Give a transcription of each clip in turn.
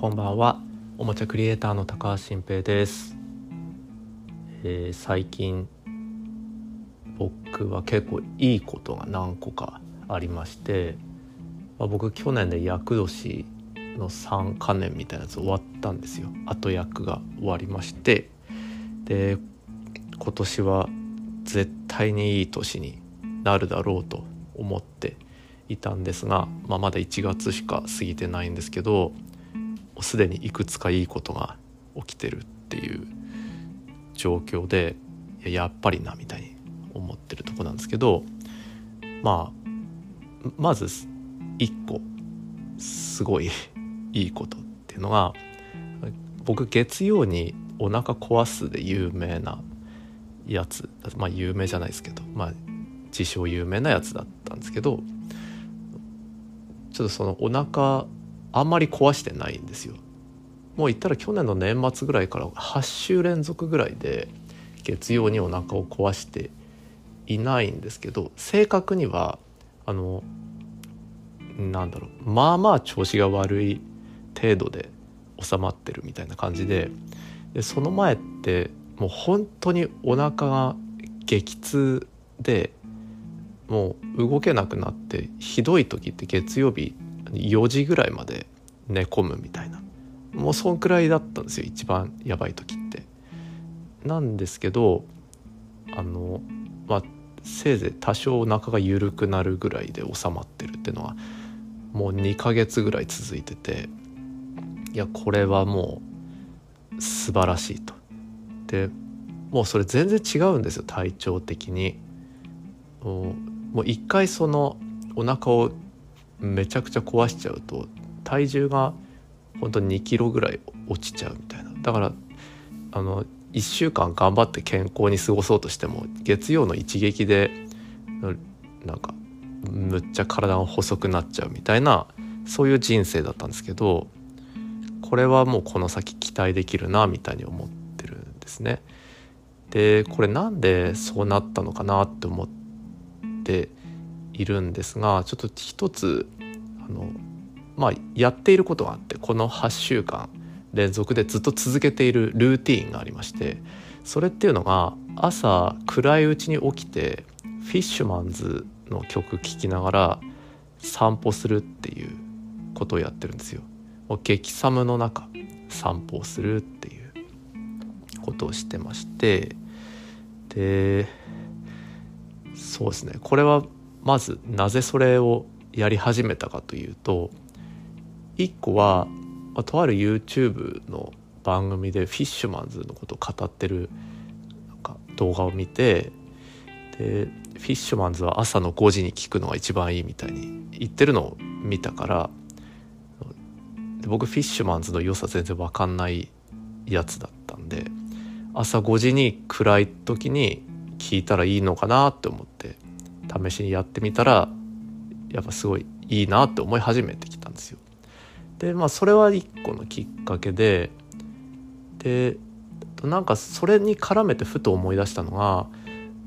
こんばんは。おもちゃクリエイターの高橋新平です、えー、最近僕は結構いいことが何個かありまして、まあ、僕去年で厄年の3か年みたいなやつ終わったんですよ。後役が終わりまして。で今年は絶対にいい年になるだろうと思っていたんですが、まあ、まだ1月しか過ぎてないんですけどすでにいくつかいいことが起きてるっていう状況でやっぱりなみたいに思ってるとこなんですけどまあまず1個すごいいいことっていうのが僕月曜にお腹壊すで有名なやつまあ有名じゃないですけどまあ自称有名なやつだったんですけどちょっとそのお腹あんまり壊してないんですよ。もう言ったら去年の年末ぐらいから8週連続ぐらいで月曜にお腹を壊していないんですけど正確にはあのなんだろうまあまあ調子が悪い程度で収まってるみたいな感じででその前ってもう本当にお腹が激痛でもう動けなくなってひどい時って月曜日4時ぐらいまで寝込むみたいなもうそんくらいだったんですよ一番やばい時って。なんですけどあのまあせいぜい多少お腹が緩くなるぐらいで収まってるっていうのはもう2ヶ月ぐらい続いてていやこれはもう素晴らしいと。でもうそれ全然違うんですよ体調的に。もう一回そのお腹をめちゃくちゃ壊しちゃうと体重が本当に2キロぐらい落ちちゃうみたいなだからあの1週間頑張って健康に過ごそうとしても月曜の一撃でなんかむっちゃ体が細くなっちゃうみたいなそういう人生だったんですけどこれはもうこの先期待できるなみたいに思ってるんですね。でこれなんでそうなったのかなって思っているんですがちょっと一つあのまあやっていることがあってこの8週間連続でずっと続けているルーティンがありましてそれっていうのが朝暗いうちに起きてフィッシュマンズの曲聴きながら散歩するっていうことをやってるんですよ。激寒の中散歩をするっていうことをしてましてでそうですねこれはまずなぜそれをやり始めたかというと1個は、とある YouTube の番組でフィッシュマンズのことを語ってるなんか動画を見てでフィッシュマンズは朝の5時に聞くのが一番いいみたいに言ってるのを見たから僕フィッシュマンズの良さ全然分かんないやつだったんで朝5時に暗い時に聞いたらいいのかなって思って試しにやってみたらやっぱすごいいいなって思い始めてきたんですよ。でまあそれは一個のきっかけででなんかそれに絡めてふと思い出したのが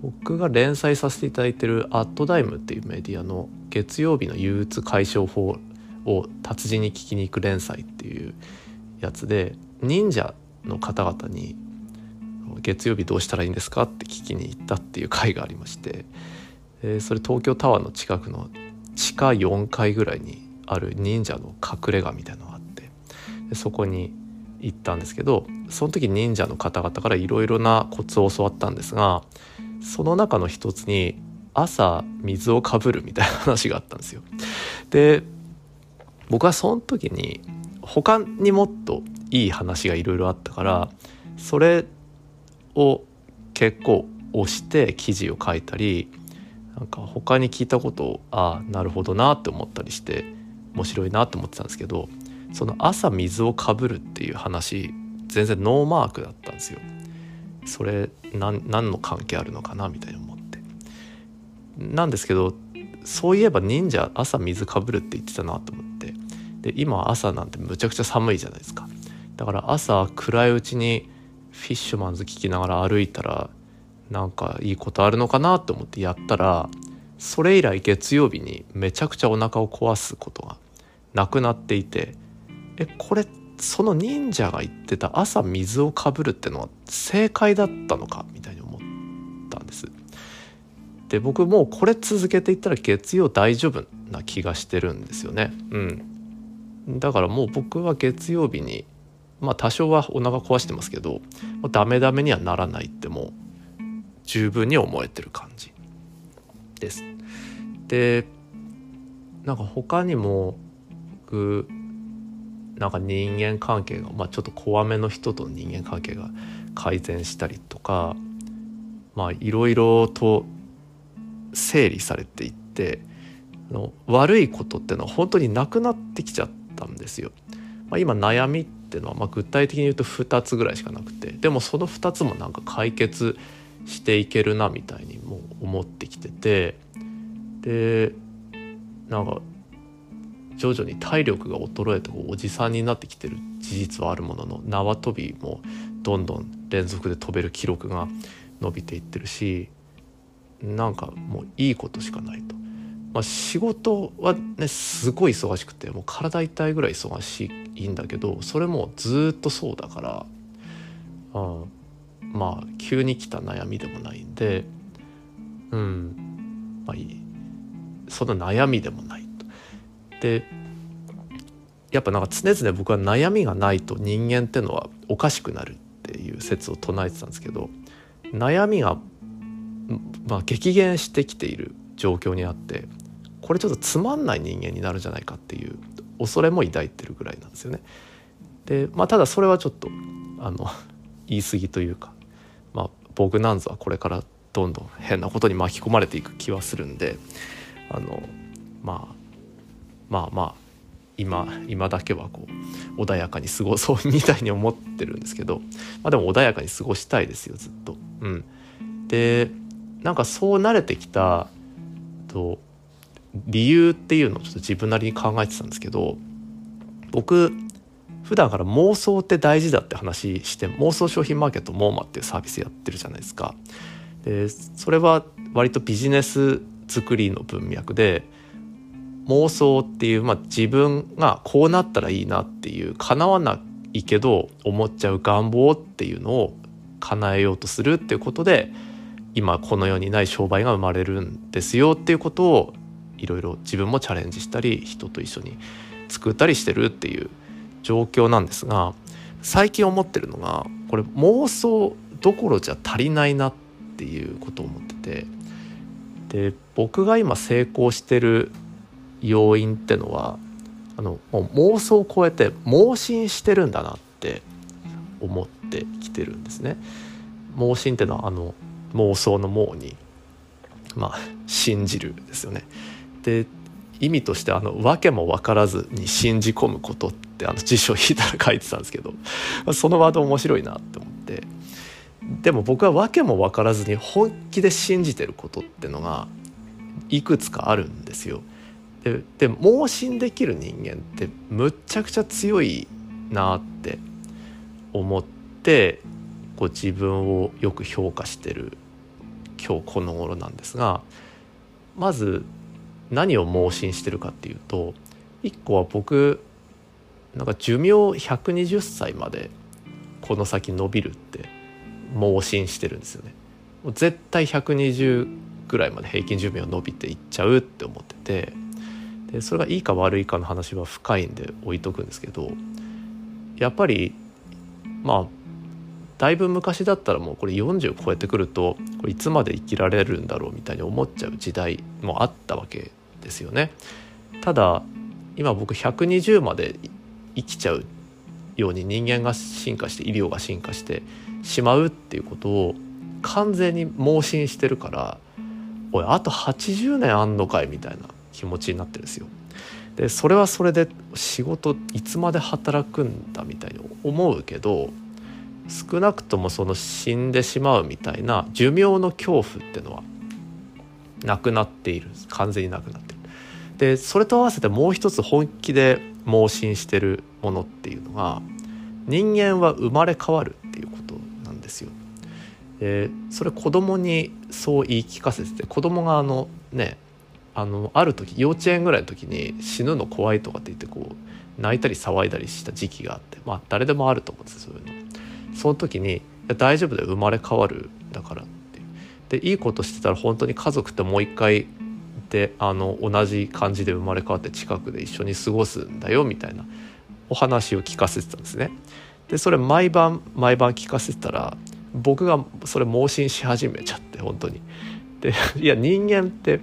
僕が連載させていただいてる「アットダイム」っていうメディアの月曜日の憂鬱解消法を達人に聞きに行く連載っていうやつで忍者の方々に「月曜日どうしたらいいんですか?」って聞きに行ったっていう回がありましてえそれ東京タワーの近くの地下4階ぐらいにある忍者の隠れ家みたいのがあってそこに行ったんですけどその時忍者の方々からいろいろなコツを教わったんですがその中の一つに朝水をかぶるみたいな話があったんですよ。で僕はその時に他にもっといい話がいろいろあったからそれを結構押して記事を書いたりなんか他に聞いたことああなるほどなって思ったりして面白いなって思ってたんですけどその朝水をかぶるっていう話全然ノーマークだったんですよ。それ何何の関係あるのかなみたいに思って。なんですけどそういえば忍者朝水かぶるって言ってたなと思ってで今朝なんてむちゃくちゃ寒いじゃないですかだから朝暗いうちにフィッシュマンズ聞きながら歩いたらなんかいいことあるのかなと思ってやったらそれ以来月曜日にめちゃくちゃお腹を壊すことがなくなっていてえこれその忍者が言ってた朝水をかぶるってのは正解だったのかみたいに思ったんです。で僕もうこれ続けていったら月曜大丈夫な気がしてるんですよね。うん、だからもう僕は月曜日にまあ多少はお腹壊してますけどダメダメにはならないってもう十分に思えてる感じです。でなんか他にも僕なんか人間関係が、まあ、ちょっと怖めの人と人間関係が改善したりとかまあいろいろと整理されていっての悪いことってのは本当になくなってきちゃったんですよ。まあ、今悩みっていうのは、まあ、具体的に言うと2つぐらいしかなくてでもその2つもなんか解決してしていけるなみたいにも思ってきててでなんか徐々に体力が衰えておじさんになってきてる事実はあるものの縄跳びもどんどん連続で飛べる記録が伸びていってるしなんかもういいことしかないと。まあ、仕事はねすごい忙しくてもう体痛いぐらい忙しいんだけどそれもずっとそうだから、うん、まあ急に来た悩みでもないんでうんまあいいその悩みでもないと。でやっぱなんか常々僕は悩みがないと人間ってのはおかしくなるっていう説を唱えてたんですけど悩みが、まあ、激減してきている状況にあってこれちょっとつまんない人間になるんじゃないかっていう恐れも抱いてるぐらいなんですよね。でまあただそれはちょっとあの言い過ぎというかまあ、僕なんぞはこれからどんどん変なことに巻き込まれていく気はするんであの、まあ、まあまあ今今だけはこう穏やかに過ごそうみたいに思ってるんですけど、まあ、でも穏やかに過ごしたいですよずっと。うん、でなんかそう慣れてきたと理由っていうのをちょっと自分なりに考えてたんですけど僕普段から妄想って大事だって話して妄想商品マーケットモーマっていうサービスやってるじゃないですか。でそれは割とビジネス作りの文脈で妄想っていう、まあ、自分がこうなったらいいなっていう叶わないけど思っちゃう願望っていうのを叶えようとするっていうことで今この世にない商売が生まれるんですよっていうことをいろいろ自分もチャレンジしたり人と一緒に作ったりしてるっていう状況なんですが最近思ってるのがこれ妄想どころじゃ足りないなっていうことを思っててで僕が今成功してる要因ってのはあのもう妄想を超えて盲信してるんだなって思ってきてるんですね。盲信ってのはあの妄想の盲にまあ信じるですよね。で意味としてあの訳も分からずに信じ込むことってあの辞書を引いたら書いてたんですけどそのワード面白いなって思ってでも僕は訳も分からずに本気で信じてることってのがいくつかあるんですよ。でで盲信できる人間ってむっちゃくちゃ強いなって思ってこう自分をよく評価してる今日この頃なんですがまず何を盲信してるかっていうと1個は僕なんか寿命120歳までこの先伸びるって盲信してるんですよね。絶対120ぐらいまで平均寿命伸びていっちゃうって思っててでそれがいいか悪いかの話は深いんで置いとくんですけどやっぱりまあだいぶ昔だったらもうこれ40超えてくるとこれいつまで生きられるんだろうみたいに思っちゃう時代もあったわけですよね。ただ今僕120まで生きちゃうように人間が進化して医療が進化してしまうっていうことを完全に盲信してるからおいあと80年あんのかいみたいな気持ちになってるんですよ。でそれはそれで仕事いつまで働くんだみたいに思うけど少なくともその死んでしまうみたいな寿命の恐怖っていうのはなくなっている完全になくなっている。でそれと合わせてもう一つ本気で盲信してるものっていうのが人間は生まれ変わるっていうことなんですよ。でそれ子供にそう言い聞かせてて子供があのねあのある時幼稚園ぐらいの時に死ぬの怖いとかって言ってこう泣いたり騒いだりした時期があってまあ誰でもあると思うんですそういうの。その時に「大丈夫だよ生まれ変わるだから」ってでいいことしてたら本当に家族ってもう一回であの同じ感じで生まれ変わって近くで一緒に過ごすんだよみたいなお話を聞かせてたんですね。でそれ毎晩毎晩聞かせてたら僕がそれ盲信し始めちゃって本当に。でいや人間って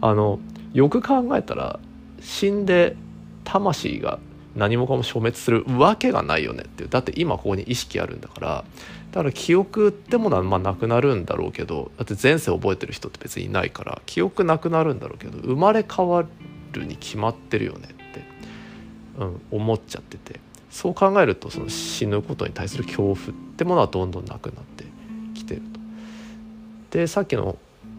あのよく考えたら死んで魂が何もかも消滅するわけがないよねっていうだって今ここに意識あるんだからだから記憶ってものはまあなくなるんだろうけどだって前世覚えてる人って別にいないから記憶なくなるんだろうけど生まれ変わるに決まってるよねって、うん、思っちゃっててそう考えるとその死ぬことに対する恐怖ってものはどんどんなくなってきてると。でさっきの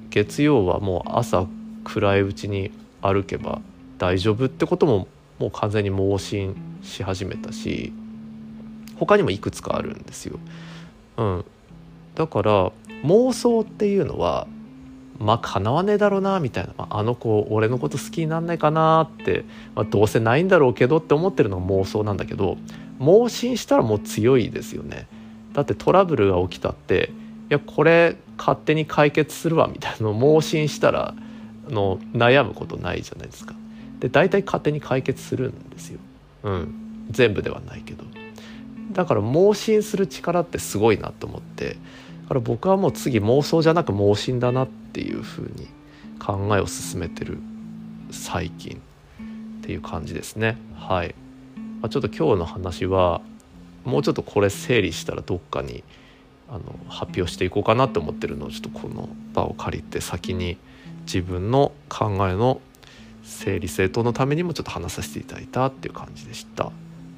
月曜はもう朝暗いうちに歩けば大丈夫ってことももう完全に盲信し始めたし他にもいくつかあるんですよ。うん、だから妄想っていうのはまあ叶わねえだろうなみたいな、まあ、の子俺のこと好きになんないかなって、まあ、どうせないんだろうけどって思ってるのが妄想なんだけど盲信したらもう強いですよね。だってトラブルが起きたっていやこれ勝手に解決するわみたいなのを盲信したらの悩むことないじゃないですか。で大体勝手に解決するんですよ。うん、全部ではないけど。だから盲信する力ってすごいなと思ってだから僕はもう次妄想じゃなく盲信だなっていうふうに考えを進めてる最近っていう感じですね。はい、まあ、ちょっと今日の話はもうちょっとこれ整理したらどっかにあの発表していこうかなと思ってるのをちょっとこの場を借りて先に自分の考えの整理整頓のためにもちょっと話させていただいたっていう感じでした。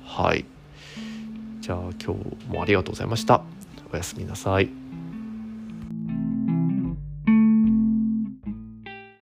はいじゃあ今日もありがとうございました。おやすみなさい。